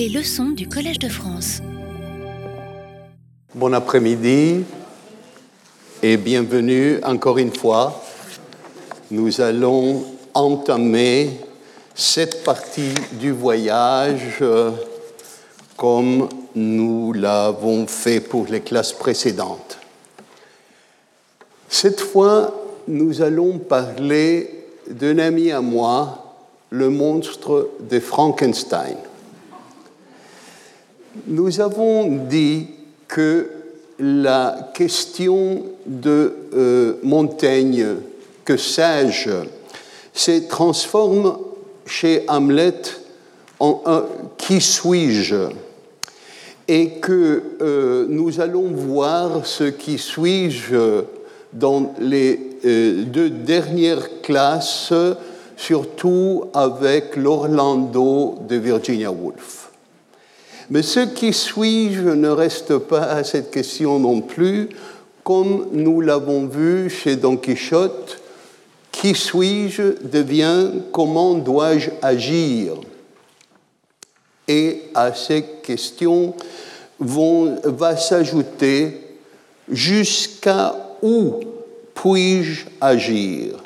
Les leçons du Collège de France. Bon après-midi et bienvenue encore une fois. Nous allons entamer cette partie du voyage euh, comme nous l'avons fait pour les classes précédentes. Cette fois, nous allons parler d'un ami à moi, le monstre de Frankenstein. Nous avons dit que la question de euh, Montaigne, que sais-je, se transforme chez Hamlet en un qui suis-je? Et que euh, nous allons voir ce qui suis-je dans les euh, deux dernières classes, surtout avec l'Orlando de Virginia Woolf. Mais ce qui suis-je ne reste pas à cette question non plus, comme nous l'avons vu chez Don Quichotte, qui suis-je devient comment dois-je agir. Et à ces questions va s'ajouter jusqu'à où puis-je agir.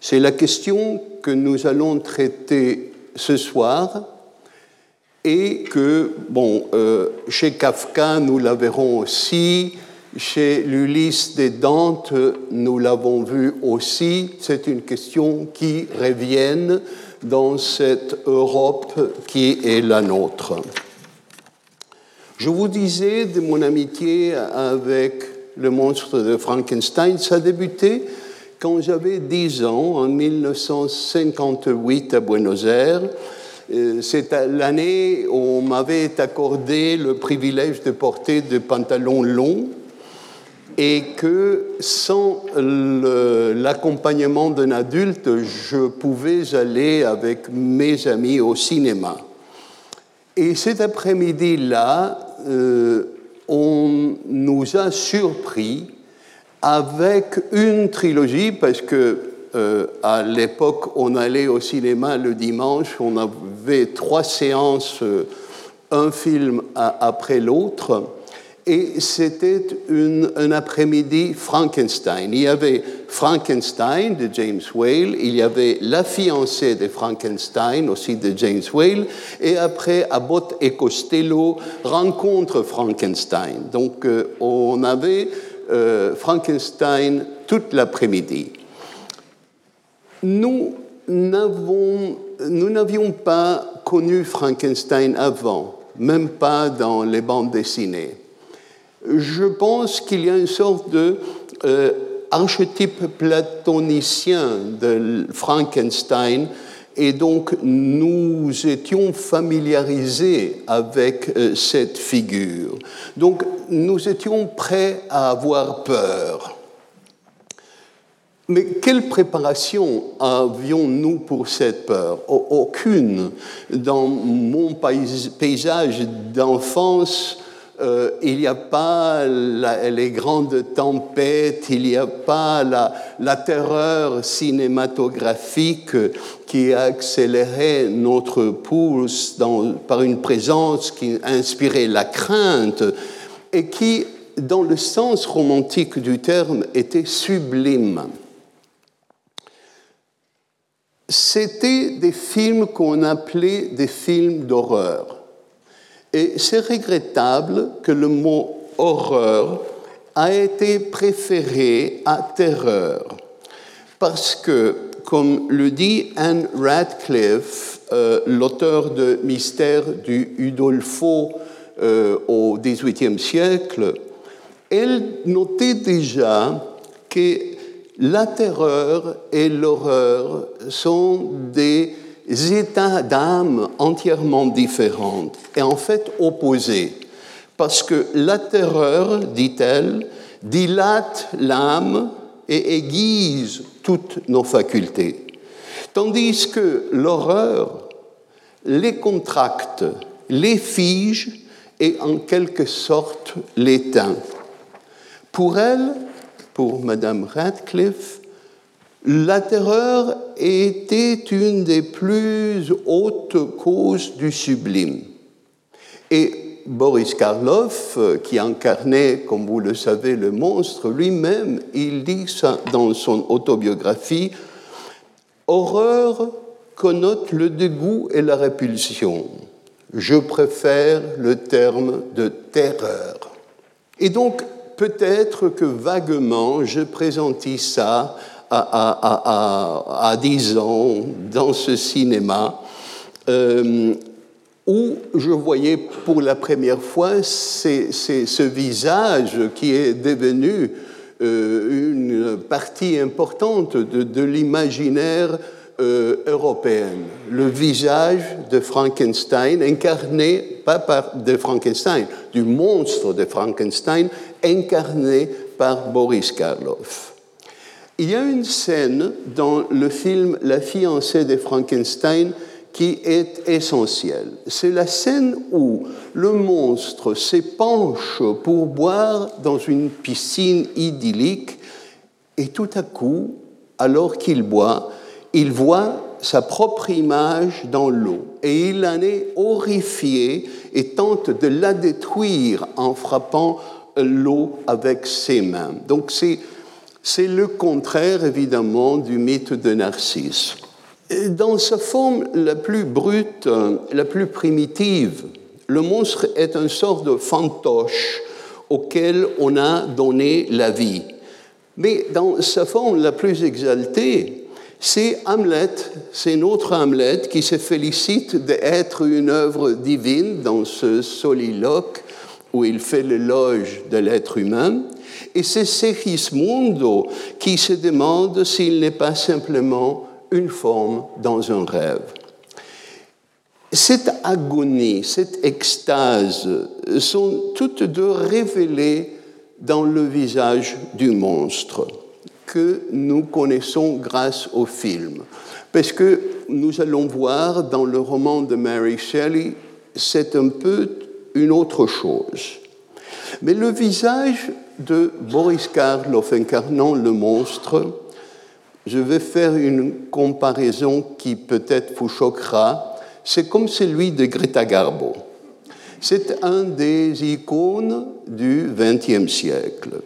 C'est la question que nous allons traiter ce soir et que, bon, euh, chez Kafka, nous la verrons aussi, chez l'Ulysse des Dantes, nous l'avons vu aussi, c'est une question qui revient dans cette Europe qui est la nôtre. Je vous disais de mon amitié avec le monstre de Frankenstein, ça a débuté quand j'avais 10 ans, en 1958 à Buenos Aires. Euh, c'est l'année où on m'avait accordé le privilège de porter des pantalons longs et que sans l'accompagnement d'un adulte, je pouvais aller avec mes amis au cinéma. Et cet après-midi-là, euh, on nous a surpris avec une trilogie, parce que euh, à l'époque, on allait au cinéma le dimanche, on avait trois séances, euh, un film après l'autre, et c'était un après-midi Frankenstein. Il y avait Frankenstein de James Whale, il y avait La fiancée de Frankenstein aussi de James Whale, et après Abbott et Costello rencontre Frankenstein. Donc euh, on avait Frankenstein toute l'après-midi. Nous n'avions pas connu Frankenstein avant, même pas dans les bandes dessinées je pense qu'il y a une sorte de euh, archétype platonicien de Frankenstein et donc nous étions familiarisés avec euh, cette figure. Donc nous étions prêts à avoir peur. Mais quelle préparation avions-nous pour cette peur? Aucune. Dans mon paysage d'enfance, euh, il n'y a pas les grandes tempêtes, il n'y a pas la, terreur cinématographique qui a accéléré notre pouce par une présence qui inspirait la crainte et qui, dans le sens romantique du terme, était sublime. C'était des films qu'on appelait des films d'horreur. Et c'est regrettable que le mot horreur a été préféré à terreur, parce que, comme le dit Anne Radcliffe, euh, l'auteur de Mystère du Udolpho euh, au XVIIIe siècle, elle notait déjà que la terreur et l'horreur sont des états d'âme entièrement différents et en fait opposés. Parce que la terreur, dit-elle, dilate l'âme et aiguise toutes nos facultés. Tandis que l'horreur les contracte, les fige et en quelque sorte l'éteint. Pour elle, pour Madame Radcliffe, la terreur était une des plus hautes causes du sublime. Et Boris Karloff, qui incarnait, comme vous le savez, le monstre, lui-même, il dit ça dans son autobiographie, Horreur connote le dégoût et la répulsion. Je préfère le terme de terreur. Et donc, peut-être que vaguement, je présentis ça à, à, 10 ans dans ce cinéma. Euh, où je voyais pour la première fois ce visage qui est devenu euh, une partie importante de, l'imaginaire euh, européen. Le visage de Frankenstein, incarné, pas par de Frankenstein, du monstre de Frankenstein, incarné par Boris Karloff. Il y a une scène dans le film La fiancée de Frankenstein qui est essentielle. C'est la scène où le monstre s'épanche pour boire dans une piscine idyllique et tout à coup, alors qu'il boit, il voit sa propre image dans l'eau et il en est horrifié et tente de la détruire en frappant l'eau avec ses mains. Donc c'est, le contraire évidemment du mythe de Narcisse. Dans sa forme la plus brute, la plus primitive, le monstre est une sorte de fantoche auquel on a donné la vie. Mais dans sa forme la plus exaltée, c'est Hamlet, c'est notre Hamlet qui se félicite d'être une œuvre divine dans ce soliloque où il fait l'éloge de l'être humain. Et c'est Segismundo qui se demande s'il n'est pas simplement une forme dans un rêve. Cette agonie, cette extase sont toutes deux révélées dans le visage du monstre que nous connaissons grâce au film. Parce que nous allons voir dans le roman de Mary Shelley, c'est un peu une autre chose. Mais le visage de Boris Karloff incarnant le monstre je vais faire une comparaison qui peut-être vous choquera. C'est comme celui de Greta Garbo. C'est un des icônes du XXe siècle.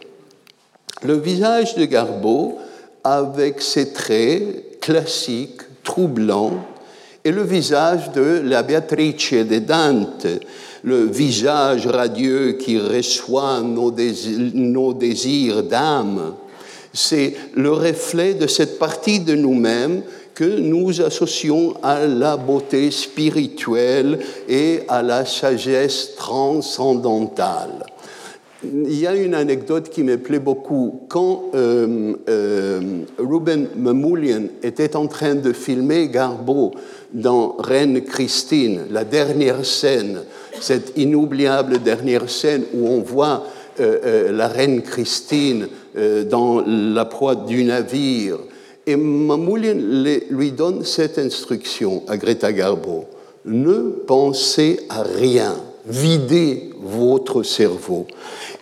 Le visage de Garbo, avec ses traits classiques, troublants, et le visage de la Beatrice de Dante, le visage radieux qui reçoit nos désirs d'âme, c'est le reflet de cette partie de nous-mêmes que nous associons à la beauté spirituelle et à la sagesse transcendantale. Il y a une anecdote qui me plaît beaucoup. Quand euh, euh, Ruben Mamoulian était en train de filmer Garbeau dans Reine Christine, la dernière scène, cette inoubliable dernière scène où on voit euh, la Reine Christine euh, dans la proie du navire. Et Mamoulian lui donne cette instruction à Greta Garbo. Ne pensez à rien, videz votre cerveau.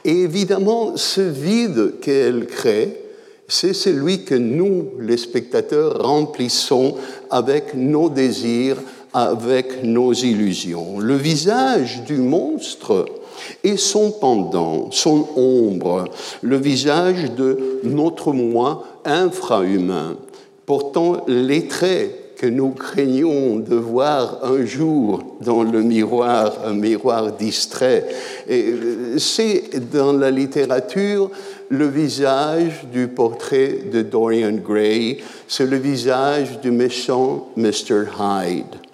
Et évidemment, ce vide qu'elle crée, c'est celui que nous, les spectateurs, remplissons avec nos désirs, avec nos illusions. Le visage du monstre, et son pendant, son ombre, le visage de notre moi infrahumain, portant les traits que nous craignons de voir un jour dans le miroir, un miroir distrait. Euh, c'est dans la littérature le visage du portrait de Dorian Gray, c'est le visage du méchant Mr. Hyde.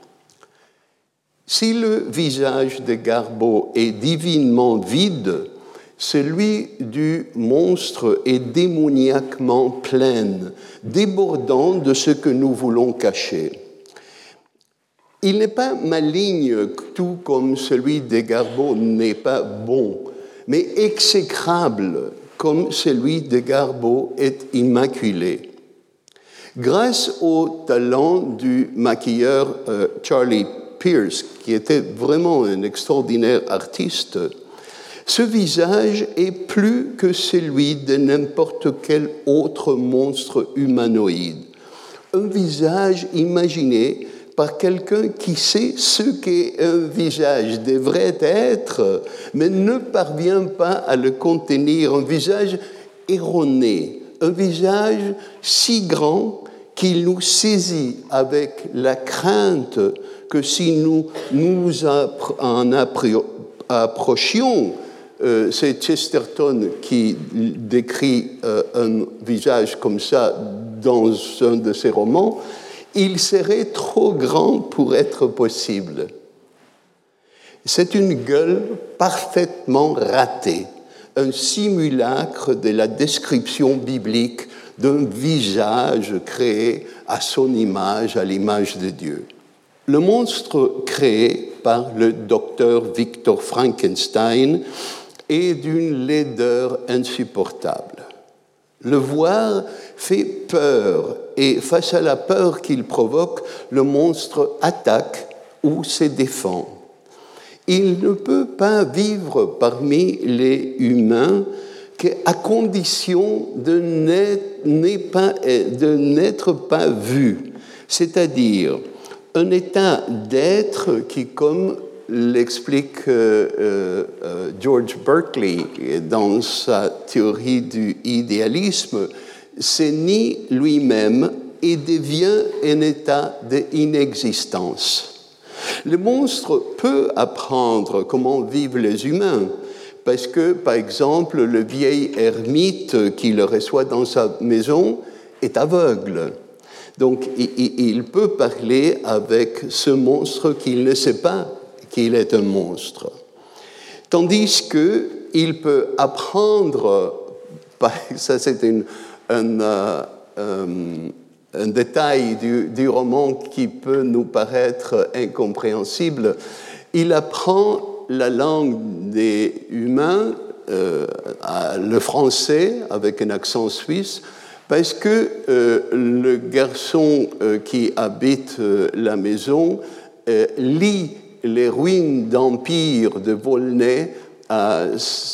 Si le visage de Garbo est divinement vide, celui du monstre est démoniaquement plein, débordant de ce que nous voulons cacher. Il n'est pas maligne, tout comme celui de Garbo n'est pas bon, mais exécrable, comme celui de Garbo est immaculé. Grâce au talent du maquilleur euh, Charlie Pierce, qui était vraiment un extraordinaire artiste, ce visage est plus que celui de n'importe quel autre monstre humanoïde. Un visage imaginé par quelqu'un qui sait ce qu'un visage devrait être, mais ne parvient pas à le contenir. Un visage erroné, un visage si grand qu'il nous saisit avec la crainte que si nous nous en approchions, euh, c'est Chesterton qui décrit euh, un visage comme ça dans un de ses romans, il serait trop grand pour être possible. C'est une gueule parfaitement ratée, un simulacre de la description biblique d'un visage créé à son image, à l'image de Dieu. Le monstre créé par le docteur Victor Frankenstein est d'une laideur insupportable. Le voir fait peur et face à la peur qu'il provoque, le monstre attaque ou se défend. Il ne peut pas vivre parmi les humains qu'à condition de n'être pas vu, c'est-à-dire un état d'être qui, comme l'explique euh, euh, euh, George Berkeley dans sa théorie du idéalisme, c'est ni lui-même et devient un état d'inexistence. Le monstre peut apprendre comment vivent les humains, parce que, par exemple, le vieil ermite qui le reçoit dans sa maison est aveugle. Donc, il peut parler avec ce monstre qu'il ne sait pas qu'il est un monstre. Tandis qu'il peut apprendre, ça c'est un, euh, un, détail du, roman qui peut nous paraître incompréhensible, il apprend la langue des humains, euh, le français avec un accent suisse, parce que euh, le garçon qui habite la maison lit les ruines d'empire de Volney à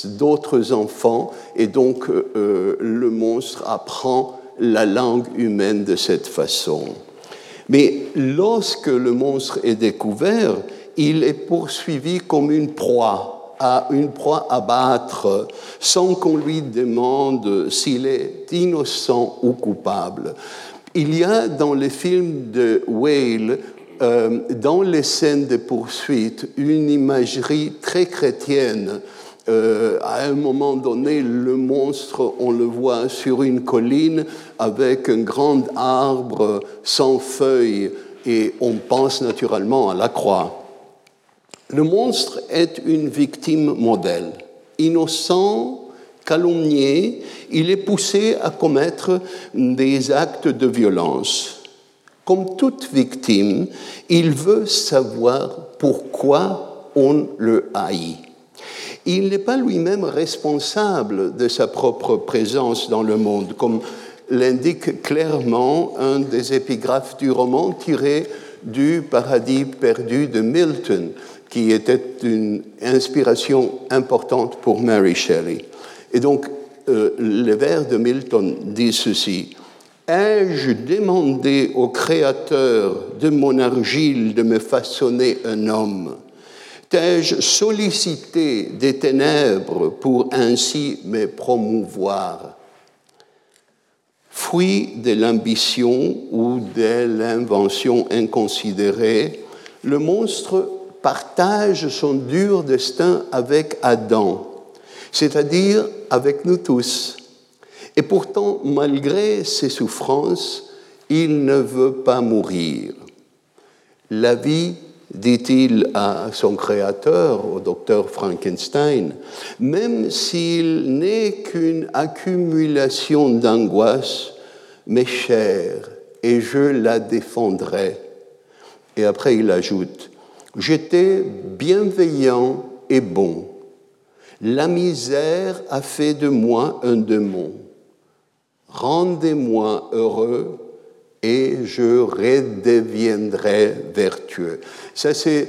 d'autres enfants, et donc euh, le monstre apprend la langue humaine de cette façon. Mais lorsque le monstre est découvert, il est poursuivi comme une proie, à une proie à battre, sans qu'on lui demande s'il est innocent ou coupable. Il y a dans les films de Whale euh, dans les scènes de poursuite une imagerie très chrétienne. Euh, à un moment donné, le monstre, on le voit sur une colline avec un grand arbre sans feuilles et on pense naturellement à la croix. Le monstre est une victime modèle. Innocent, calomnié, il est poussé à commettre des actes de violence. Comme toute victime, il veut savoir pourquoi on le haït. Il n'est pas lui-même responsable de sa propre présence dans le monde, comme l'indique clairement un des épigraphes du roman tiré du paradis perdu de Milton, qui était une inspiration importante pour Mary Shelley. Et donc, euh, les vers de Milton disent ceci. Ai-je demandé au Créateur de mon argile de me façonner un homme? T'ai-je sollicité des ténèbres pour ainsi me promouvoir? Fruit de l'ambition ou de l'invention inconsidérée, le monstre partage son dur destin avec Adam, c'est-à-dire avec nous tous. Et pourtant, malgré ses souffrances, il ne veut pas mourir. La vie, dit-il à son créateur, au docteur Frankenstein, même s'il n'est qu'une accumulation d'angoisse, m'est chère et je la défendrai. Et après il ajoute, j'étais bienveillant et bon. La misère a fait de moi un démon rendez-moi heureux et je redeviendrai vertueux. Ça, c'est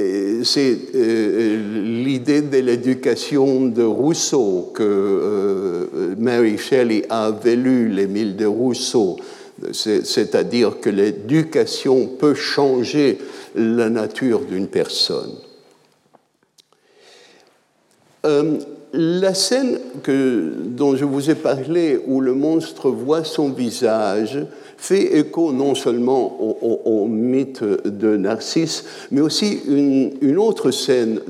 euh, euh, l'idée de l'éducation de Rousseau, que euh, Mary Shelley a lu l'Émile de Rousseau c'est-à-dire que l'éducation peut changer la nature d'une personne. Euh, la scène dont je vous ai parlé, où le monstre voit son visage, fait écho non seulement au, mythe de Narcisse, mais aussi une, autre scène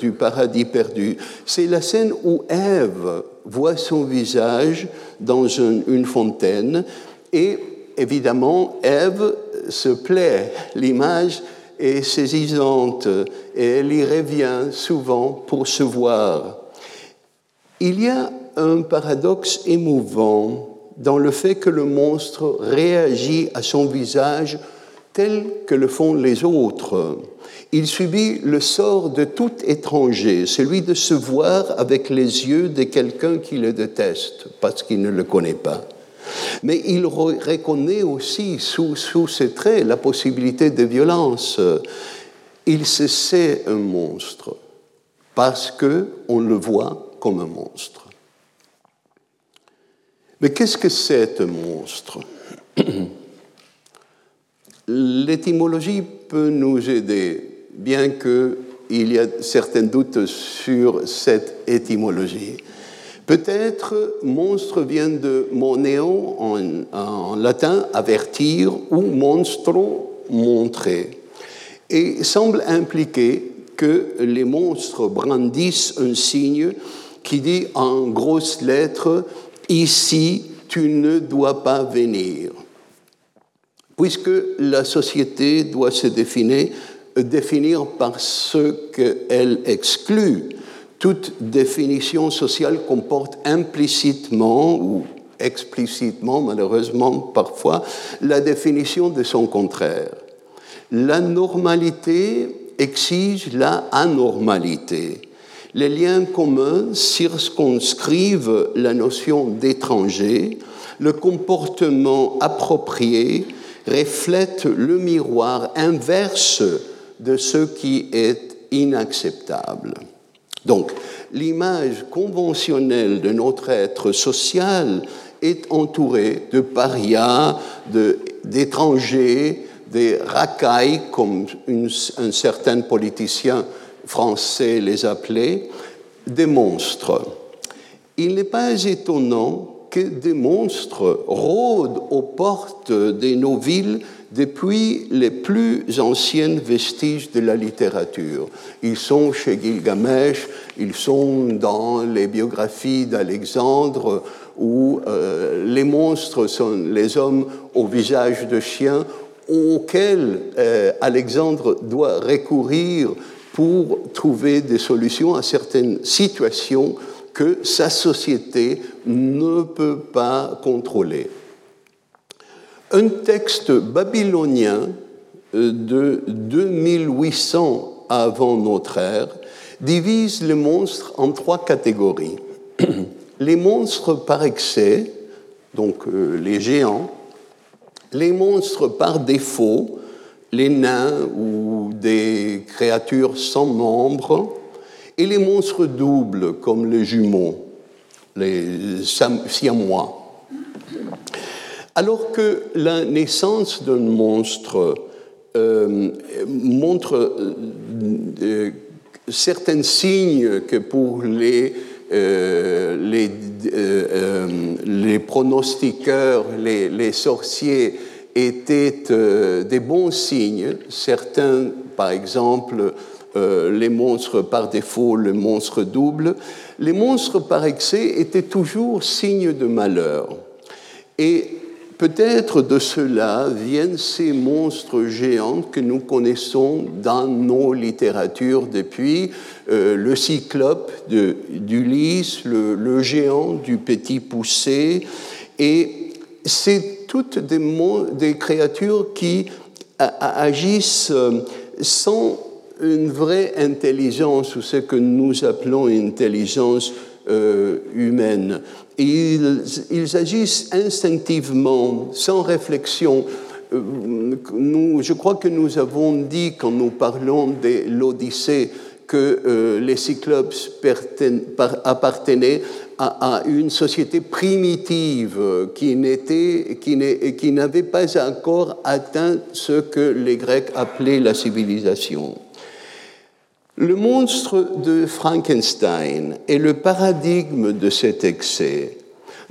du paradis perdu. C'est la scène où Ève voit son visage dans une fontaine et évidemment Ève se plaît. L'image est saisissante et elle y revient souvent pour se voir. Il y a un paradoxe émouvant dans le fait que le monstre réagit à son visage tel que le font les autres. Il subit le sort de tout étranger, celui de se voir avec les yeux de quelqu'un qui le déteste parce qu'il ne le connaît pas. Mais il reconnaît aussi sous, ses traits la possibilité de violence. Il se sait un monstre parce qu'on le voit comme un monstre. Mais qu'est-ce que c'est un monstre? L'étymologie peut nous aider, bien qu'il y ait certains doutes sur cette étymologie. Peut-être monstre vient de moneo en, en, latin, avertir, ou monstro, montrer, et semble impliquer que les monstres brandissent un signe qui dit en grosses lettres Ici, tu ne dois pas venir. Puisque la société doit se définir, définir par ce qu'elle exclut, toute définition sociale comporte implicitement ou explicitement, malheureusement parfois, la définition de son contraire. La normalité exige la anormalité les liens communs circonscrivent la notion d'étranger, le comportement approprié reflète le miroir inverse de ce qui est inacceptable. Donc, l'image conventionnelle de notre être social est entourée de parias, d'étrangers, des racailles, comme un certain politicien français les appelait, des monstres. Il n'est pas étonnant que des monstres rôdent aux portes de nos villes depuis les plus anciennes vestiges de la littérature. Ils sont chez Gilgamesh, ils sont dans les biographies d'Alexandre, où euh, les monstres sont les hommes au visage de chien auxquels euh, Alexandre doit recourir pour trouver des solutions à certaines situations que sa société ne peut pas contrôler. Un texte babylonien euh, de 2800 avant notre ère divise les monstres en trois catégories. Les monstres par excès, donc euh, les géants, les monstres par défaut, les nains ou des créatures sans membres, et les monstres doubles comme les jumeaux, les siamois. Alors que la naissance d'un monstre euh, montre euh, euh, certains signes que pour les, les, pronostiqueurs, les sorciers, étaient euh, des bons signes. Certains, par exemple, euh, les monstres par défaut, le monstre double, les monstres par excès étaient toujours signes de malheur. Et peut-être de cela viennent ces monstres géants que nous connaissons dans nos littératures depuis euh, le cyclope d'Ulysse, le, le, géant du petit poussé, et c'est toutes des, créatures qui agissent euh, sans une vraie intelligence ou ce que nous appelons intelligence euh, humaine. Ils, agissent instinctivement, sans réflexion. Euh, nous, je crois que nous avons dit, quand nous parlons de l'Odyssée, que les Cyclopes appartenaient à, une société primitive qui qui n'avait pas encore atteint ce que les Grecs appelaient la civilisation. Le monstre de Frankenstein est le paradigme de cet excès.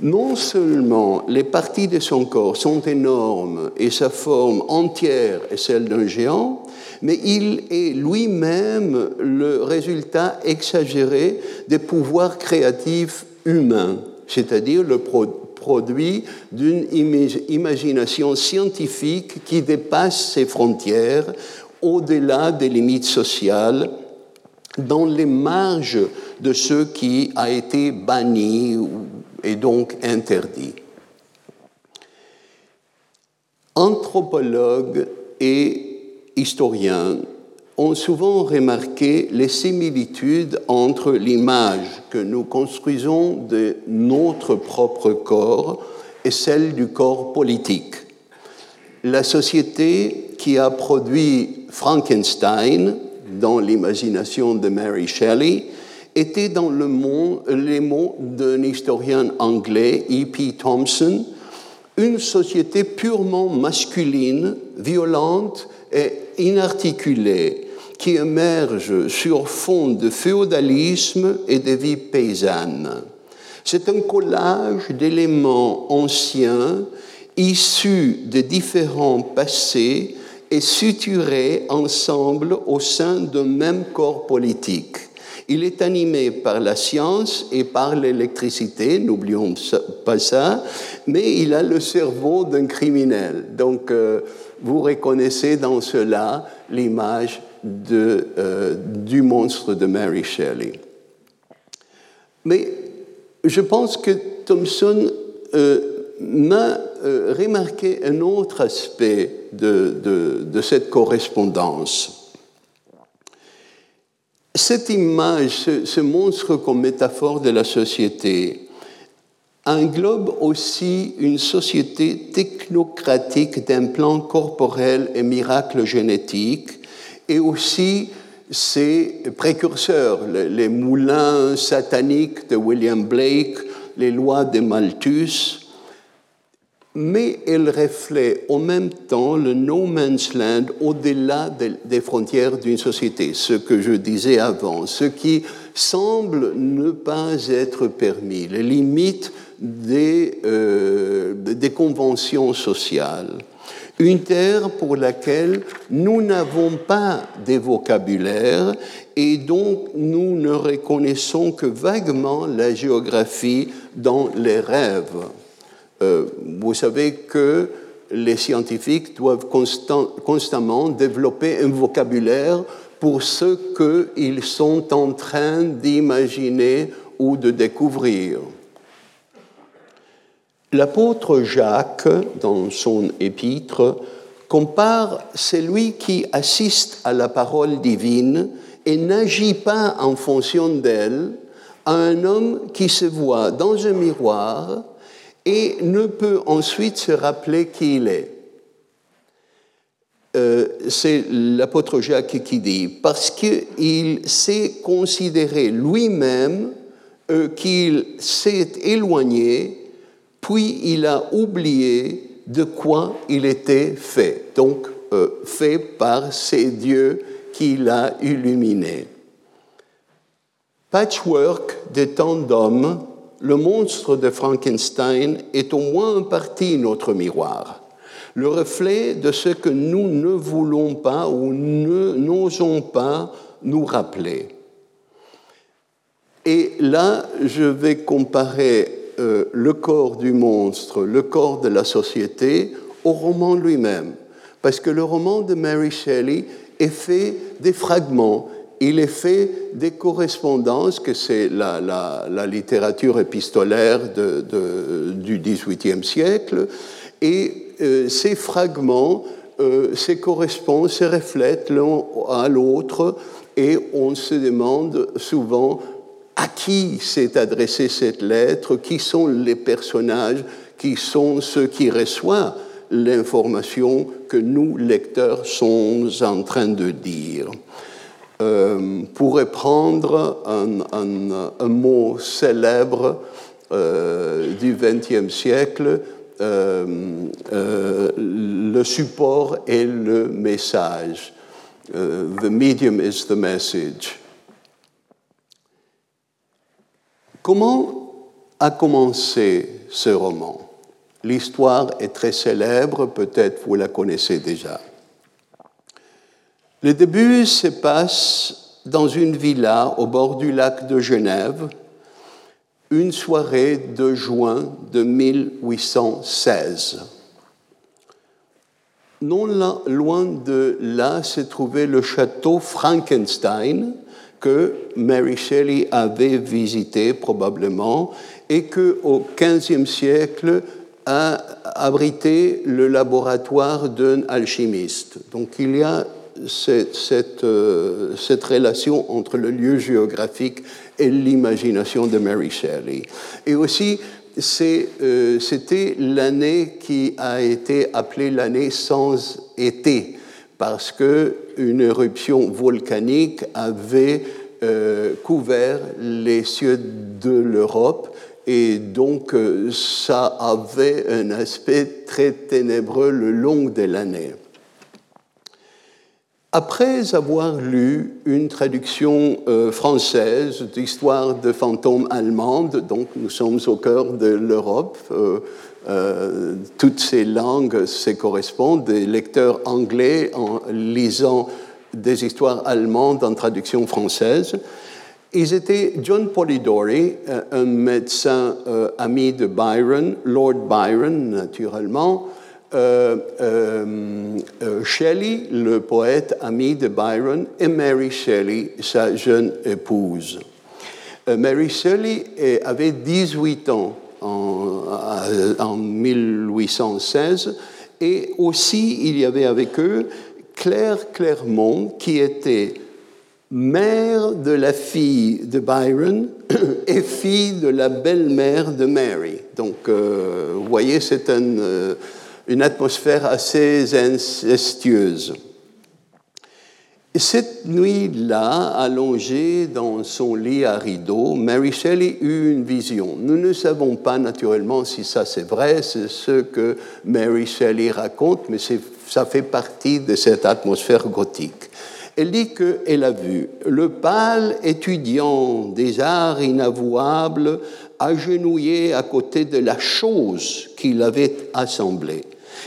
Non seulement les parties de son corps sont énormes et sa forme entière est celle d'un géant, mais il est lui-même le résultat exagéré des pouvoirs créatifs humains, c'est-à-dire le produit d'une imagination scientifique qui dépasse ses frontières au-delà des limites sociales dans les marges de ce qui a été banni et donc interdit. Anthropologues et historiens ont souvent remarqué les similitudes entre l'image que nous construisons de notre propre corps et celle du corps politique. La société qui a produit Frankenstein dans l'imagination de Mary Shelley était dans le les mots d'un historien anglais, E.P. Thompson, une société purement masculine, violente et inarticulée, qui émerge sur fond de féodalisme et de vie paysanne. C'est un collage d'éléments anciens issus de différents passés et suturés ensemble au sein d'un même corps politique. Il est animé par la science et par l'électricité, n'oublions pas ça, mais il a le cerveau d'un criminel. Donc, euh, vous reconnaissez dans cela l'image euh, du monstre de Mary Shelley. Mais je pense que Thompson euh, m'a remarqué un autre aspect de cette correspondance. Cette image, ce, monstre comme métaphore de la société, englobe aussi une société technocratique d'implants corporels et miracles génétiques, et aussi ses précurseurs, les moulins sataniques de William Blake, les lois de Malthus, mais elle reflète en même temps le no man's land au-delà des frontières d'une société, ce que je disais avant, ce qui semble ne pas être permis, les limites des, euh, des conventions sociales. Une terre pour laquelle nous n'avons pas de vocabulaire et dont nous ne reconnaissons que vaguement la géographie dans les rêves. Euh, vous savez que les scientifiques doivent constamment développer un vocabulaire pour ce qu'ils sont en train d'imaginer ou de découvrir. L'apôtre Jacques, dans son épître, compare celui qui assiste à la parole divine et n'agit pas en fonction d'elle à un homme qui se voit dans un miroir et ne peut ensuite se rappeler qui il est. Euh, c'est l'apôtre Jacques qui dit, parce qu'il s'est considéré lui-même euh, qu'il s'est éloigné, puis il a oublié de quoi il était fait, donc euh, fait par ces dieux qu'il a illuminés. Patchwork des temps d'hommes le monstre de Frankenstein est au moins en partie notre miroir, le reflet de ce que nous ne voulons pas ou n'osons pas nous rappeler. Et là, je vais comparer euh, le corps du monstre, le corps de la société, au roman lui-même. Parce que le roman de Mary Shelley est fait des fragments il est fait des correspondances, que c'est la, littérature épistolaire du XVIIIe siècle, et euh, ces fragments euh, se correspondent, se reflètent l'un à l'autre, et on se demande souvent à qui s'est adressée cette lettre, qui sont les personnages, qui sont ceux qui reçoivent l'information que nous, lecteurs, sommes en train de dire? euh, pourrait prendre un, mot célèbre euh, du XXe siècle, euh, le support et le message. the medium is the message. Comment a commencé ce roman? L'histoire est très célèbre, peut-être vous la connaissez déjà. Le début se passe dans une villa au bord du lac de Genève, une soirée de juin de 1816. Non loin de là se trouvait le château Frankenstein que Mary Shelley avait visité probablement et que au XVe siècle a abrité le laboratoire d'un alchimiste. Donc il y a cette, euh, cette, relation entre le lieu géographique et l'imagination de Mary Shelley. Et aussi, euh, c'était l'année qui a été appelée l'année sans été, parce qu'une éruption volcanique avait euh, couvert les cieux de l'Europe et donc ça avait un aspect très ténébreux le long de l'année. Après avoir lu une traduction euh, française d'histoire de fantômes allemandes, donc nous sommes au cœur de l'Europe, euh, euh, toutes ces langues se correspondent, des lecteurs anglais en lisant des histoires allemandes en traduction française. Ils étaient John Polidori, un médecin ami de Byron, Lord Byron naturellement, euh, euh, euh, Shelley, le poète ami de Byron, et Mary Shelley, sa jeune épouse. Mary Shelley avait 18 ans en, 1816 et aussi il y avait avec eux Claire Clermont qui était mère de la fille de Byron et fille de la belle-mère de Mary. Donc, vous voyez, c'est un, une atmosphère assez incestueuse. Cette nuit-là, allongée dans son lit à rideaux, Mary Shelley eut une vision. Nous ne savons pas naturellement si ça c'est vrai, c'est ce que Mary Shelley raconte, mais ça fait partie de cette atmosphère gothique. Elle dit qu'elle a vu le pâle étudiant des arts inavouables agenouillé à côté de la chose qu'il avait assemblée.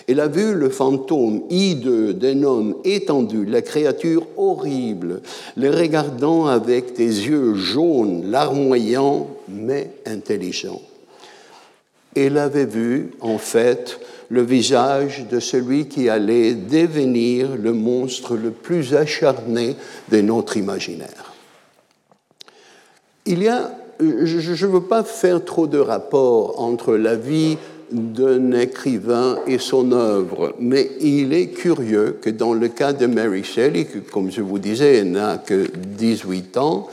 Elle a vu le fantôme hideux d'un homme étendu, la créature horrible, le regardant avec des yeux jaunes, larmoyants, mais intelligents. Elle avait vu, en fait, le visage de celui qui allait devenir le monstre le plus acharné de notre imaginaire. Il y a, je ne veux pas faire trop de rapport entre la vie d'un écrivain et son œuvre. Mais il est curieux que dans le cas de Mary Shelley, que, comme je vous disais, n'a que 18 ans,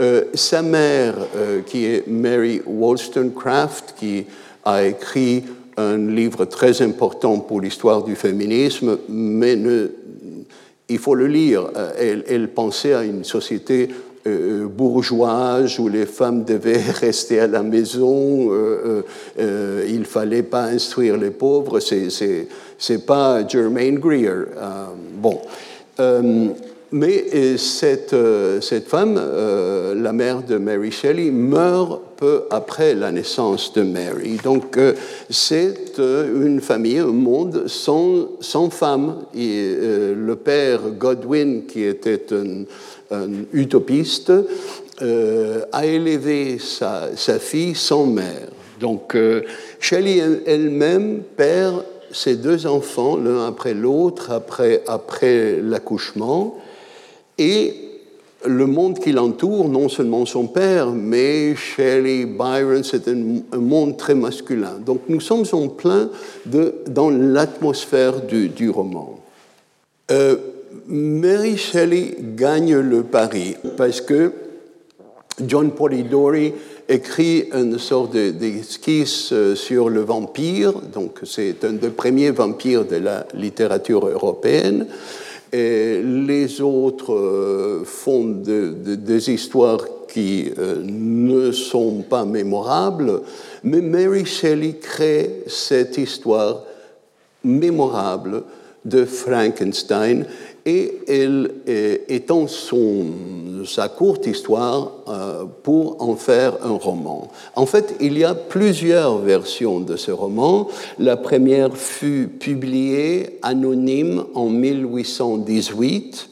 euh, sa mère, euh, qui est Mary Wollstonecraft, qui a écrit un livre très important pour l'histoire du féminisme, mais il faut le lire. Euh, elle pensait à une société euh, bourgeoise où les femmes devaient rester à la maison, euh, euh, il fallait pas instruire les pauvres, c'est c'est pas Germaine Greer. bon. mais cette, cette femme, la mère de Mary Shelley, meurt peu après la naissance de Mary. Donc c'est une famille, un monde sans, sans femme. Et, le père Godwin, qui était un, un utopiste, euh, a élevé sa, fille sans mère. Donc euh, Shelley elle-même perd ses deux enfants l'un après l'autre, après, après l'accouchement, et le monde qui l'entoure, non seulement son père, mais Shelley, Byron, c'est un, monde très masculin. Donc nous sommes en plein dans l'atmosphère du, du, roman. Euh, Mary Shelley gagne le pari parce que John Polidori écrit une sorte d'esquisse euh, sur le vampire, donc c'est un des premiers vampires de la littérature européenne, Et les autres euh, font des histoires qui euh, ne sont pas mémorables, mais Mary Shelley crée cette histoire mémorable de Frankenstein et elle étend son, sa courte histoire euh, pour en faire un roman. En fait, il y a plusieurs versions de ce roman. La première fut publiée anonyme en 1818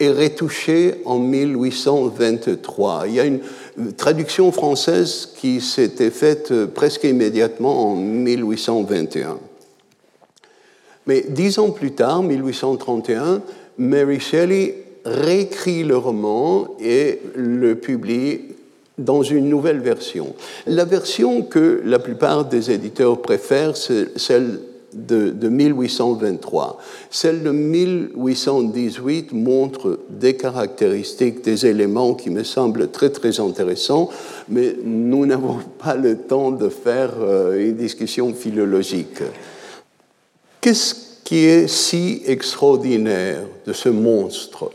et retouchée en 1823. Il y a une traduction française qui s'était faite presque immédiatement en 1821. Mais dix ans plus tard, 1831, Mary Shelley réécrit le roman et le publie dans une nouvelle version. La version que la plupart des éditeurs préfèrent, c'est celle de, 1823. Celle de 1818 montre des caractéristiques, des éléments qui me semblent très très intéressants, mais nous n'avons pas le temps de faire euh, une discussion philologique. Qu'est-ce qui est si extraordinaire de ce monstre?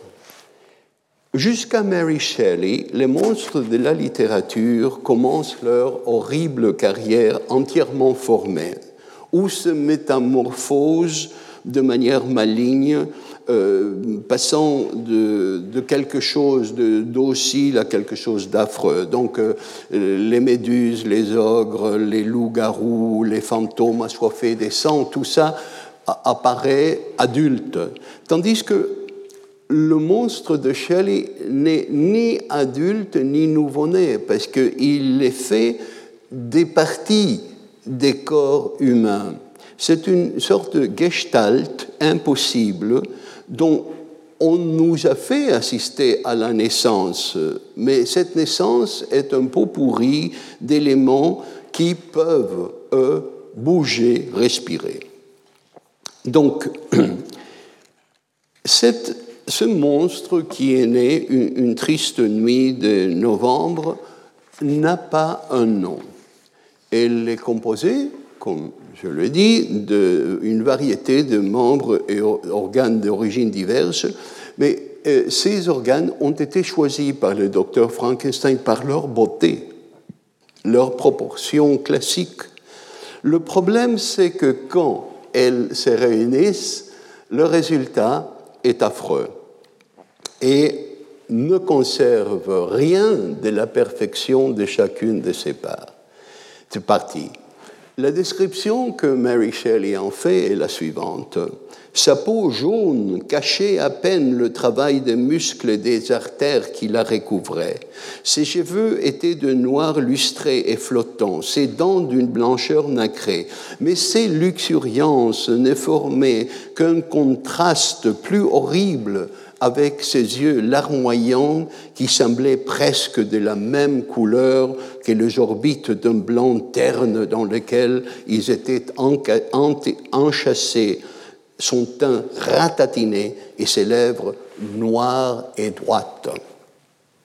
Jusqu'à Mary Shelley, les monstres de la littérature commencent leur horrible carrière entièrement formée, où se métamorphosent de manière maligne, euh, passant de, quelque chose de docile à quelque chose d'affreux. Donc euh, les méduses, les ogres, les loups-garous, les fantômes assoiffés des sangs, tout ça apparaît adulte. Tandis que le monstre de Shelley n'est ni adulte ni nouveau-né, parce qu'il est fait des parties des corps humains. C'est une sorte de gestalt impossible dont on nous a fait assister à la naissance, mais cette naissance est un pot pourri d'éléments qui peuvent, eux, bouger, respirer. Donc, ce monstre qui est né une, triste nuit de novembre n'a pas un nom. Elle est composée, comme je le dis, d'une variété de membres et organes d'origine diverses, mais euh, ces organes ont été choisis par le docteur Frankenstein par leur beauté, leur proportion classique. Le problème, c'est que quand elles se réunissent, le résultat est affreux et ne conserve rien de la perfection de chacune de ses parts. C'est parti. La description que Mary Shelley en fait est la suivante. Sa peau jaune cachait à peine le travail des muscles et des artères qui la recouvraient. Ses cheveux étaient de noir lustré et flottant, ses dents d'une blancheur nacrée. Mais ces luxuriances ne formaient qu'un contraste plus horrible avec ses yeux larmoyants qui semblaient presque de la même couleur que les orbites d'un blanc terne dans lequel ils étaient enchâssés son teint ratatiné et ses lèvres noires et droites.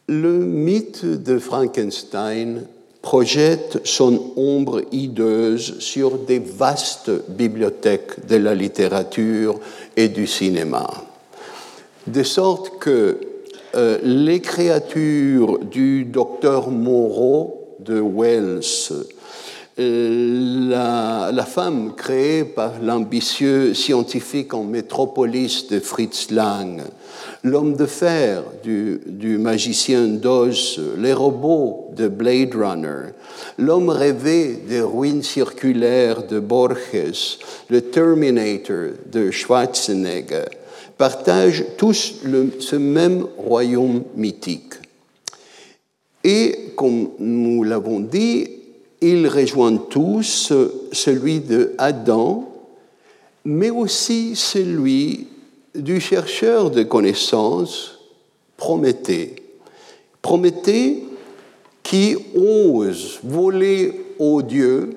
Le mythe de Frankenstein projette son ombre hideuse sur des vastes bibliothèques de la littérature et du cinéma, de sorte que euh, les créatures du docteur Moreau de Wells, euh, la, femme créée par l'ambitieux scientifique en métropolis de Fritz Lang, l'homme de fer du, magicien d'Oz, les robots de Blade Runner, l'homme rêvé des ruines circulaires de Borges, le Terminator de Schwarzenegger, partagent tous ce même royaume mythique. Et comme nous l'avons dit, ils rejoignent tous celui de Adam, mais aussi celui du chercheur de connaissances, Prométhée. Prométhée qui ose voler aux dieux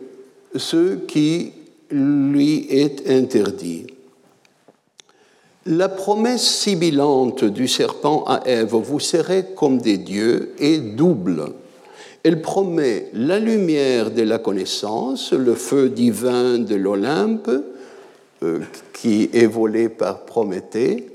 ce qui lui est interdit. La promesse sibilante du serpent à Ève, vous serez comme des dieux, est double. Elle promet la lumière de la connaissance, le feu divin de l'Olympe, euh, qui est volé par Prométhée,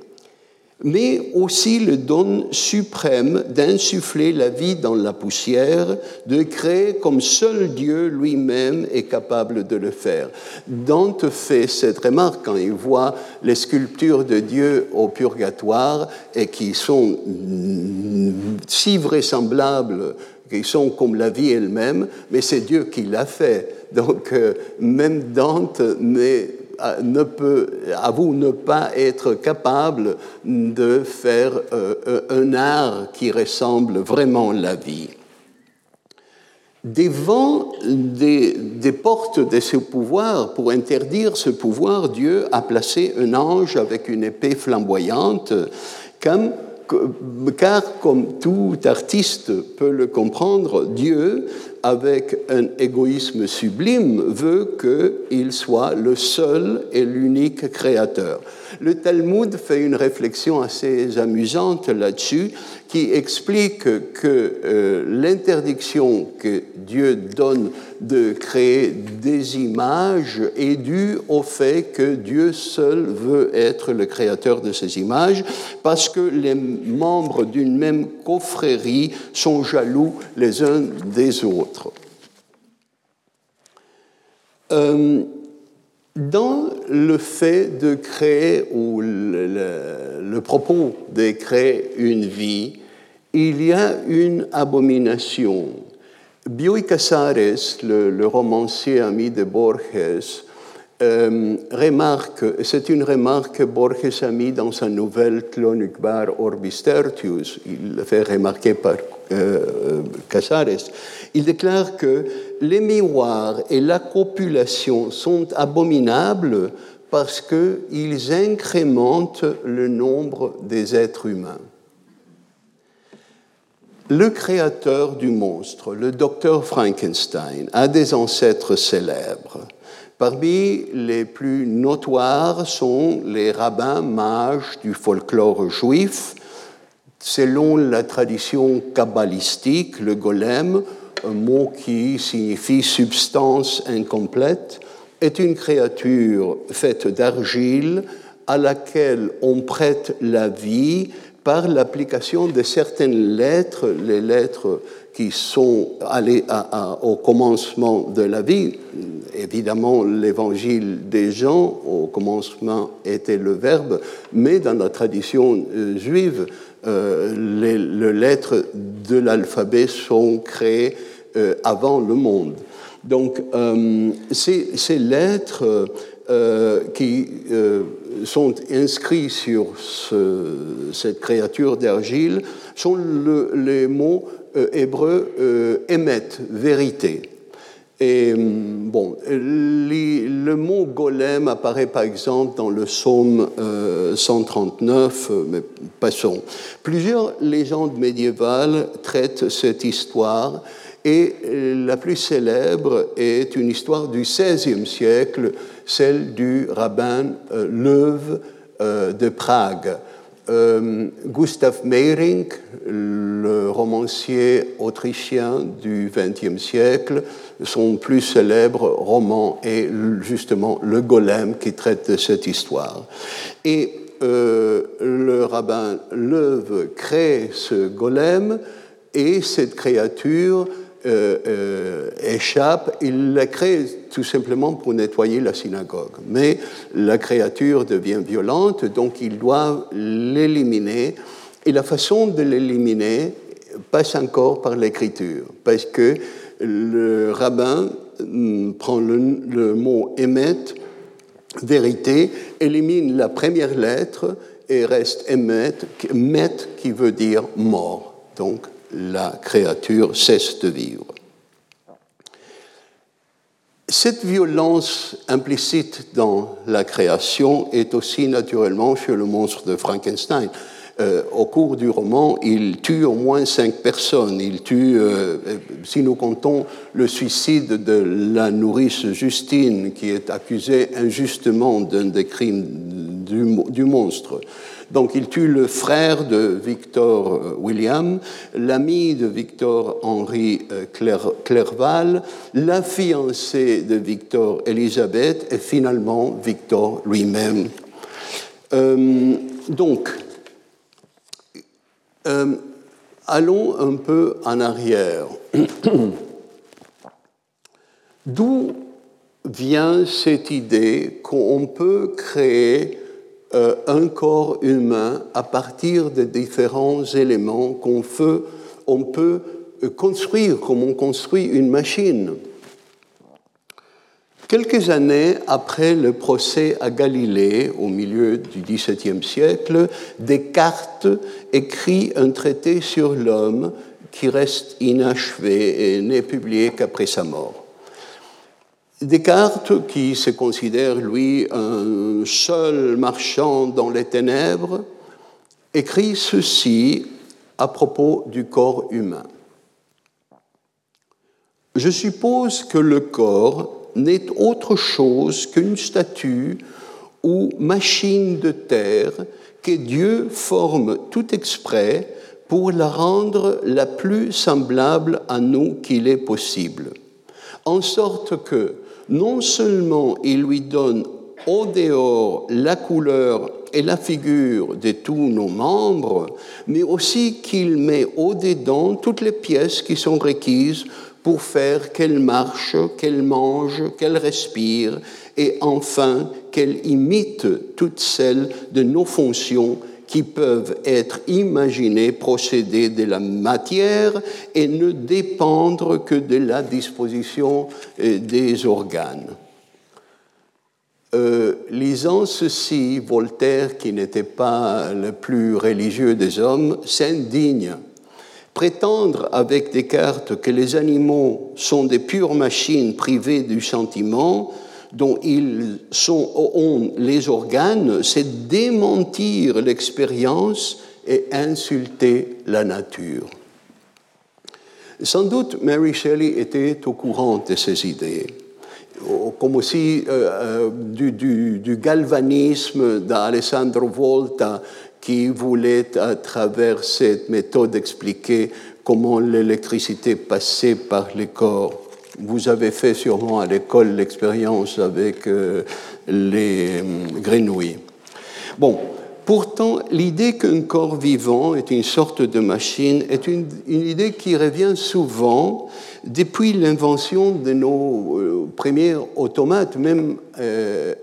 mais aussi le don suprême d'insuffler la vie dans la poussière, de créer comme seul Dieu lui-même est capable de le faire. Dante fait cette remarque quand il voit les sculptures de Dieu au purgatoire et qui sont si vraisemblables qui sont comme la vie elle-même, mais c'est Dieu qui l'a fait. Donc, euh, même Dante mais ne peut, avoue ne pas être capable de faire euh, euh, un art qui ressemble vraiment à la vie. Devant des, portes de ce pouvoir, pour interdire ce pouvoir, Dieu a placé un ange avec une épée flamboyante, car comme tout artiste peut le comprendre, Dieu avec un égoïsme sublime, veut qu'il soit le seul et l'unique créateur. Le Talmud fait une réflexion assez amusante là-dessus qui explique que euh, l'interdiction que Dieu donne de créer des images est due au fait que Dieu seul veut être le créateur de ces images, parce que les membres d'une même confrérie sont jaloux les uns des autres. Euh, dans le fait de créer, ou le, propos de créer une vie, il y a une abomination. Bioy Casares, le, romancier ami de Borges, euh, remarque, c'est une remarque que Borges a mis dans sa nouvelle Clonukbar Orbis Tertius, il le fait remarquer par euh, Casares. Il déclare que les miroirs et la copulation sont abominables parce qu'ils incrémentent le nombre des êtres humains. Le créateur du monstre, le docteur Frankenstein, a des ancêtres célèbres. Parmi les plus notoires sont les rabbins mages du folklore juif. Selon la tradition kabbalistique, le golem un mot qui signifie substance incomplète, est une créature faite d'argile à laquelle on prête la vie par l'application de certaines lettres, les lettres qui sont allées au commencement de la vie. Évidemment, l'évangile des gens, au commencement, était le verbe, mais dans la tradition euh, juive, euh, les, lettres de l'alphabet sont créées euh, avant le monde. Donc, euh, ces, lettres qui sont inscrites sur cette créature d'argile sont les mots hébreux émettent, vérité. Et hum, bon, le mot golem apparaît par exemple dans le psaume 139, euh, euh, mais passons. Plusieurs légendes médiévales traitent cette histoire et euh, la plus célèbre est une histoire du XVIe siècle, celle du rabbin Leuve de Prague. Gustav Meyring, le romancier autrichien du XXe siècle, son plus célèbre roman est justement Le Golem qui traite de cette histoire. Et euh, le rabbin Leuve crée ce golem et cette créature euh, euh, échappe. Il la crée tout simplement pour nettoyer la synagogue. Mais la créature devient violente, donc il doit l'éliminer. Et la façon de l'éliminer passe encore par l'écriture, parce que le rabbin mm, prend le, mot émet, vérité, élimine la première lettre et reste émet, met qui veut dire mort. Donc la créature cesse de vivre. Cette violence implicite dans la création est aussi naturellement chez le monstre de Frankenstein. Euh, au cours du roman, il tue au moins cinq personnes. Il tue, euh, si nous comptons le suicide de la nourrice Justine, qui est accusée injustement d'un des crimes du, monstre. Donc il tue le frère de Victor euh, William, l'ami de Victor Henri Clerval, la fiancée de Victor Elisabeth et finalement Victor lui-même. donc, Euh, allons un peu en arrière. D'où vient cette idée qu'on peut créer euh, un corps humain à partir de différents éléments qu'on peut, peut construire comme on construit une machine Quelques années après le procès à Galilée, au milieu du XVIIe siècle, Descartes écrit un traité sur l'homme qui reste inachevé et n'est publié qu'après sa mort. Descartes, qui se considère, lui, un seul marchand dans les ténèbres, écrit ceci à propos du corps humain. Je suppose que le corps n'est autre chose qu'une statue ou machine de terre que Dieu forme tout exprès pour la rendre la plus semblable à nous qu'il est possible, en sorte que non seulement il lui donne au dehors la couleur et la figure de tous nos membres, mais aussi qu'il met au dedans toutes les pièces qui sont requises pour faire qu'elle marche, qu'elle mange, qu'elle respire, et enfin qu'elle imite toutes celles de nos fonctions qui peuvent être imaginées procéder de la matière et ne dépendre que de la disposition euh, des organes. Euh, lisant ceci, Voltaire, qui n'était pas le plus religieux des hommes, s'indigne Prétendre avec Descartes que les animaux sont des pures machines privées du sentiment dont ils sont, ont les organes, c'est démentir l'expérience et insulter la nature. Sans doute, Mary Shelley était au courant de ces idées, comme aussi euh, euh, du, du, galvanisme d'Alessandro Volta qui voulait, à travers cette méthode, expliquer comment l'électricité passait par les corps. Vous avez fait sûrement à l'école l'expérience avec euh, les euh, grenouilles. Bon, pourtant, l'idée qu'un corps vivant est une sorte de machine est une, idée qui revient souvent depuis l'invention de nos euh, premiers automates, même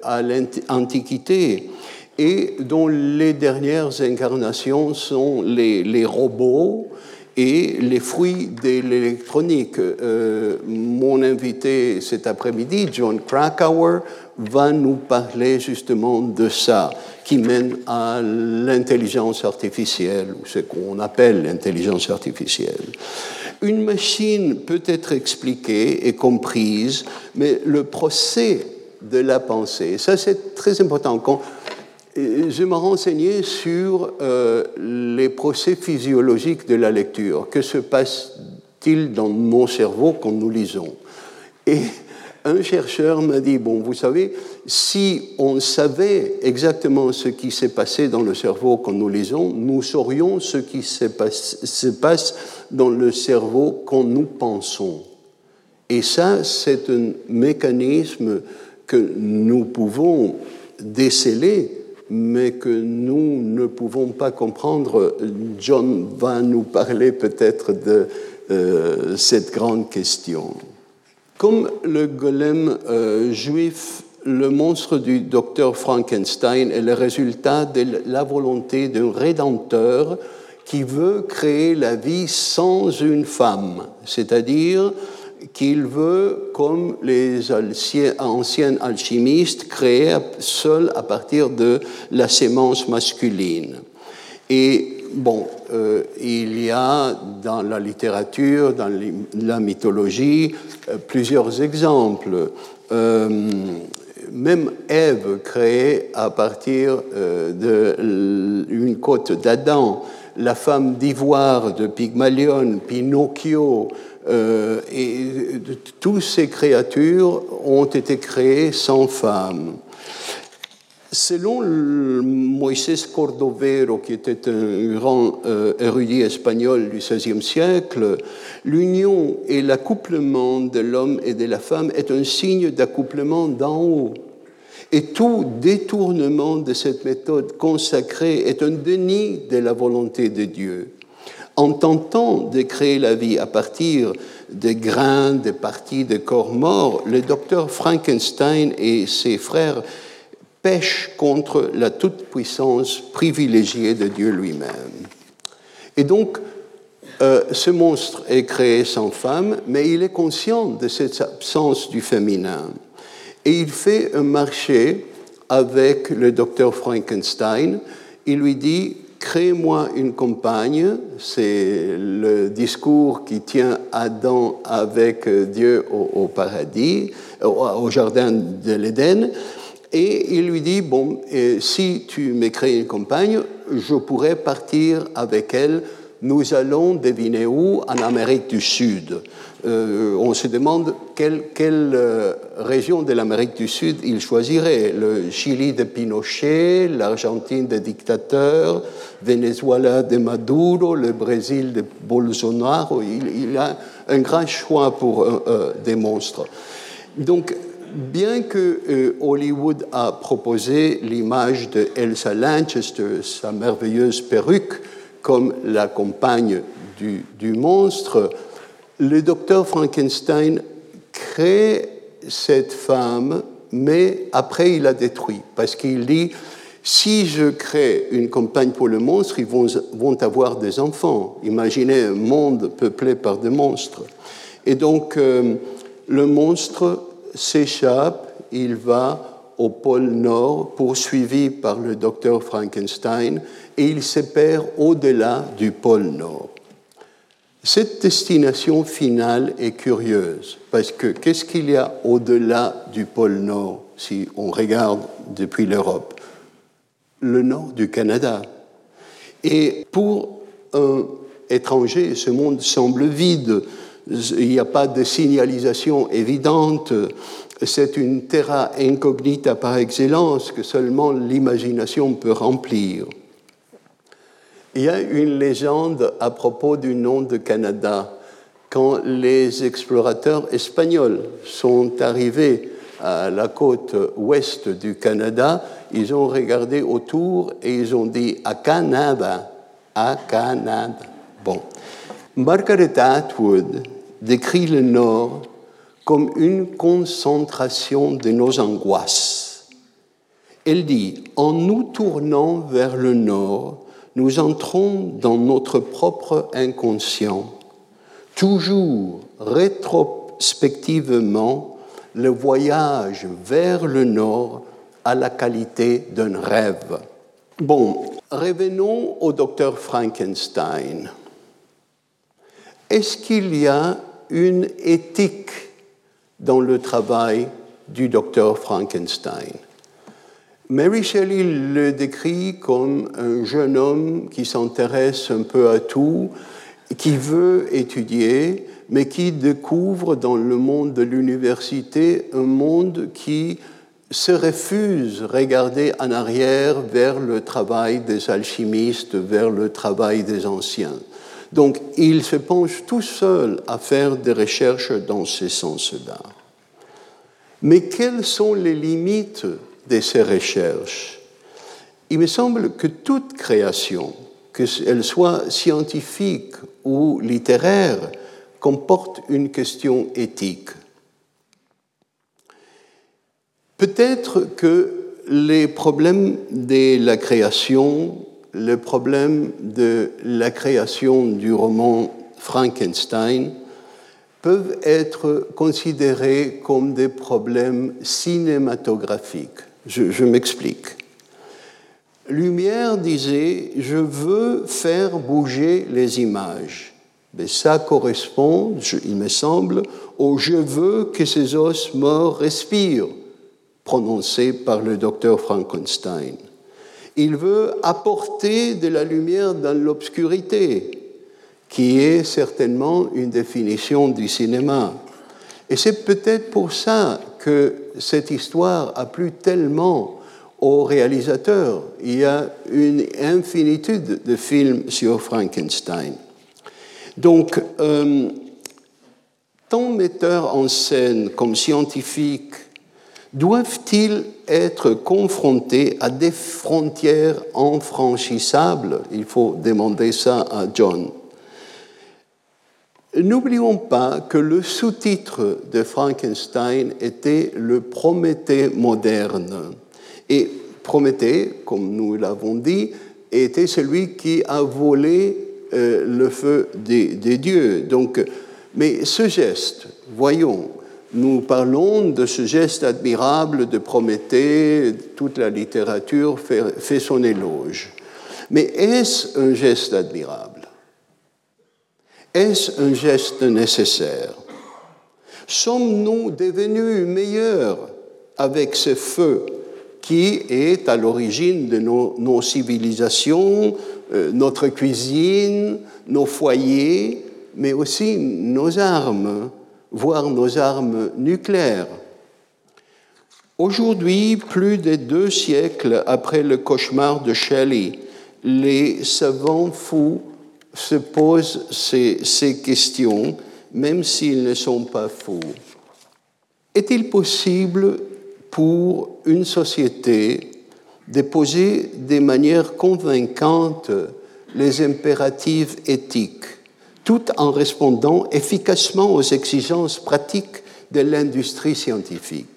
à l'Antiquité et dont les dernières incarnations sont les, robots et les fruits de l'électronique. Euh, mon invité cet après-midi, John Krakauer, va nous parler justement de ça, qui mène à l'intelligence artificielle, ou ce qu'on appelle l'intelligence artificielle. Une machine peut être expliquée et comprise, mais le procès de la pensée, ça c'est très important. Je me renseignais sur euh, les procès physiologiques de la lecture. Que se passe-t-il dans mon cerveau quand nous lisons? Et un chercheur m'a dit, bon, vous savez, si on savait exactement ce qui s'est passé dans le cerveau quand nous lisons, nous saurions ce qui se passe, se passe dans le cerveau quand nous pensons. Et ça, c'est un mécanisme que nous pouvons déceler mais que nous ne pouvons pas comprendre. John va nous parler peut-être de euh, cette grande question. Comme le golem euh, juif, le monstre du docteur Frankenstein est le résultat de la volonté d'un rédempteur qui veut créer la vie sans une femme, c'est-à-dire qu'il veut, comme les anciens alchimistes, créer seul à partir de la sémence masculine. Et bon, euh, il y a dans la littérature, dans la mythologie, euh, plusieurs exemples. Euh, même Ève créée à partir d'une côte d'Adam, la femme d'ivoire de Pygmalion, Pinocchio, euh, et toutes ces créatures ont été créées sans femme. Selon Moisés Cordovero, qui était un grand euh, érudit espagnol du XVIe siècle, l'union et l'accouplement de l'homme et de la femme est un signe d'accouplement d'en haut. Et tout détournement de cette méthode consacrée est un déni de la volonté de Dieu. En tentant de créer la vie à partir des grains, des parties de corps morts, le docteur Frankenstein et ses frères pêchent contre la toute-puissance privilégiée de Dieu lui-même. Et donc, euh, ce monstre est créé sans femme, mais il est conscient de cette absence du féminin. Et il fait un marché avec le docteur Frankenstein. Il lui dit Crée-moi une compagne. C'est le discours qui tient Adam avec Dieu au, paradis, au, jardin de l'Éden. Et il lui dit Bon, si tu me crées une compagne, je pourrais partir avec elle nous allons deviner où? En Amérique du Sud. Euh, on se demande quelle, euh, région de l'Amérique du Sud il choisirait. Le Chili de Pinochet, l'Argentine des dictateurs, Venezuela de Maduro, le Brésil de Bolsonaro. Il, a un grand choix pour euh, des monstres. Donc, bien que Hollywood a proposé l'image de Elsa Lanchester, sa merveilleuse perruque, comme la compagne du, monstre, le docteur Frankenstein crée cette femme, mais après il la détruit, parce qu'il dit, si je crée une compagne pour le monstre, ils vont, avoir des enfants. Imaginez un monde peuplé par des monstres. Et donc, euh, le monstre s'échappe, il va au pôle Nord, poursuivi par le docteur Frankenstein, et il se perd au-delà du pôle Nord. Cette destination finale est curieuse, parce que qu'est-ce qu'il y a au-delà du pôle Nord si on regarde depuis l'Europe? Le nord du Canada. Et pour un étranger, ce monde semble vide. Il n'y a pas de signalisation évidente c'est une terra incognita par excellence que seulement l'imagination peut remplir. Il y a une légende à propos du nom de Canada. Quand les explorateurs espagnols sont arrivés à la côte ouest du Canada, ils ont regardé autour et ils ont dit à Canada, à Canada. Bon. Margaret Atwood décrit le Nord comme une concentration de nos angoisses. Elle dit, en nous tournant vers le nord, nous entrons dans notre propre inconscient, toujours rétrospectivement, le voyage vers le nord a la qualité d'un rêve. Bon, revenons au docteur Frankenstein. Est-ce qu'il y a une éthique dans le travail du docteur Frankenstein? Mary Shelley le décrit comme un jeune homme qui s'intéresse un peu à tout, qui veut étudier, mais qui découvre dans le monde de l'université un monde qui se refuse à regarder en arrière vers le travail des alchimistes, vers le travail des anciens. Donc il se penche tout seul à faire des recherches dans ce sens-là. Mais quelles sont les limites de ces recherches Il me semble que toute création, qu'elle soit scientifique ou littéraire, comporte une question éthique. Peut-être que les problèmes de la création le problème de la création du roman Frankenstein peuvent être considérés comme des problèmes cinématographiques. Je, m'explique. Lumière disait, je veux faire bouger les images. Mais ça correspond, il me semble, au je veux que ces os morts respirent, prononcé par le docteur Frankenstein. Il veut apporter de la lumière dans l'obscurité, qui est certainement une définition du cinéma. Et c'est peut-être pour ça que cette histoire a plu tellement aux réalisateurs. Il y a une infinitude de films sur Frankenstein. Donc, euh, tant metteurs en scène comme scientifiques doivent-ils être confrontés à des frontières infranchissables? Il faut demander ça à John. N'oublions pas que le sous-titre de Frankenstein était le Prométhée moderne. Et Prométhée, comme nous l'avons dit, était celui qui a volé euh, le feu des, dieux. Donc, mais ce geste, voyons, nous parlons de ce geste admirable de Prométhée, toute la littérature fait son éloge. Mais est-ce un geste admirable? Est-ce un geste nécessaire? Sommes-nous devenus meilleurs avec ce feu qui est à l'origine de nos, civilisations, euh, notre cuisine, nos foyers, mais aussi nos armes, voire nos armes nucléaires? Aujourd'hui, plus de deux siècles après le cauchemar de Shelley, les savants fous se posent ces, questions, même s'ils ne sont pas fous. Est-il possible pour une société de poser de manière convaincante les impératifs éthiques, tout en répondant efficacement aux exigences pratiques de l'industrie scientifique?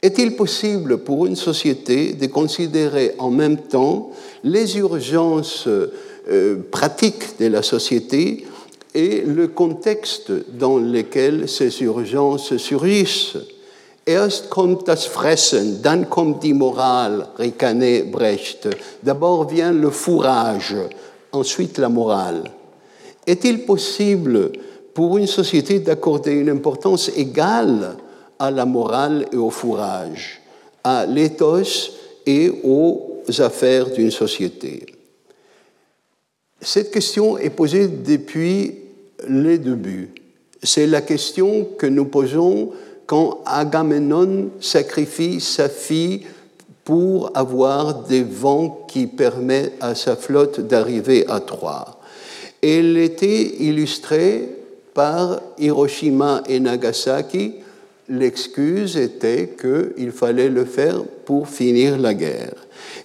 Est-il possible pour une société de considérer en même temps les urgences euh, pratiques de la société et le contexte dans lequel ces urgences surgissent Erst kommt das Fressen, dann kommt die Moral, ricanait Brecht. D'abord vient le fourrage, ensuite la morale. Est-il possible pour une société d'accorder une importance égale à la morale et au fourrage, à l'éthos et aux affaires d'une société? Cette question est posée depuis les débuts. C'est la question que nous posons quand Agamemnon sacrifie sa fille pour avoir des vents qui permettent à sa flotte d'arriver à Troie. Elle était illustrée par Hiroshima et Nagasaki. L'excuse était qu'il fallait le faire pour finir la guerre.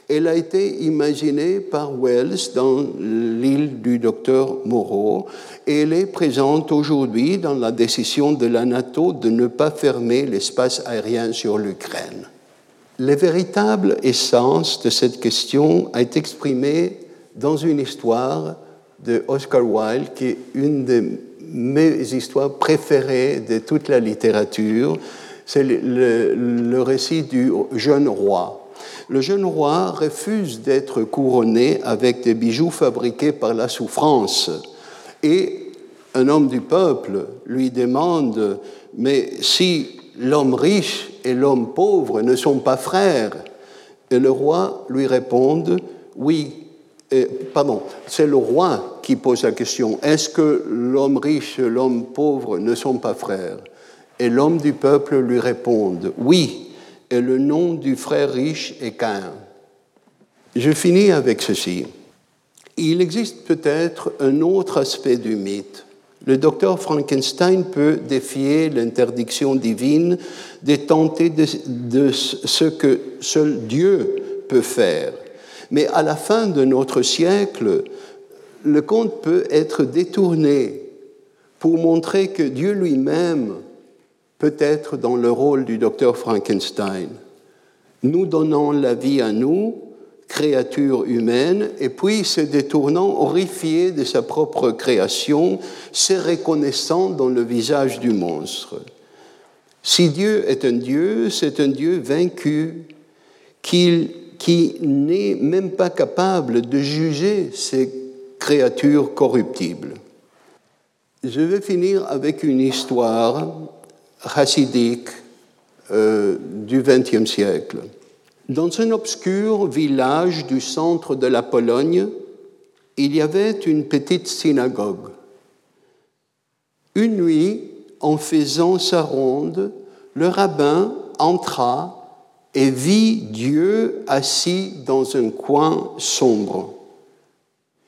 Elle a été imaginée par Wells dans l'île du docteur Moreau et elle est présente aujourd'hui dans la décision de la NATO de ne pas fermer l'espace aérien sur l'Ukraine. La véritable essence de cette question été exprimée dans une histoire de Oscar Wilde qui est une de mes histoires préférées de toute la littérature. C'est le, le récit du jeune roi le jeune roi refuse d'être couronné avec des bijoux fabriqués par la souffrance. Et un homme du peuple lui demande, mais si l'homme riche et l'homme pauvre ne sont pas frères? Et le roi lui répond, oui, pardon, c'est le roi qui pose la question, est-ce que l'homme riche et l'homme pauvre ne sont pas frères? Et l'homme du peuple lui répond, oui, et le nom du frère riche est Cain. Je finis avec ceci. Il existe peut-être un autre aspect du mythe. Le docteur Frankenstein peut défier l'interdiction divine de tenter de, ce que seul Dieu peut faire. Mais à la fin de notre siècle, le conte peut être détourné pour montrer que Dieu lui-même peut-être dans le rôle du docteur Frankenstein. Nous donnons la vie à nous, créatures humaines, et puis se détournant horrifié de sa propre création, se reconnaissant dans le visage du monstre. Si Dieu est un Dieu, c'est un Dieu vaincu qui, qui n'est même pas capable de juger ces créatures corruptibles. Je vais finir avec une histoire chassidique euh, du XXe siècle. Dans un obscur village du centre de la Pologne, il y avait une petite synagogue. Une nuit, en faisant sa ronde, le rabbin entra et vit Dieu assis dans un coin sombre.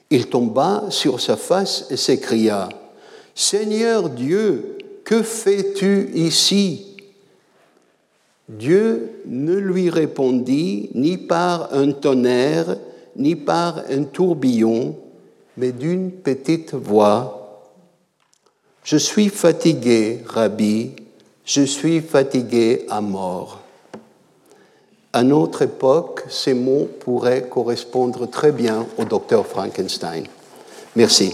Il tomba sur sa face et s'écria, Seigneur Dieu, que fais-tu ici? Dieu ne lui répondit ni par un tonnerre, ni par un tourbillon, mais d'une petite voix. Je suis fatigué, Rabbi, je suis fatigué à mort. À notre époque, ces mots pourraient correspondre très bien au docteur Frankenstein. Merci.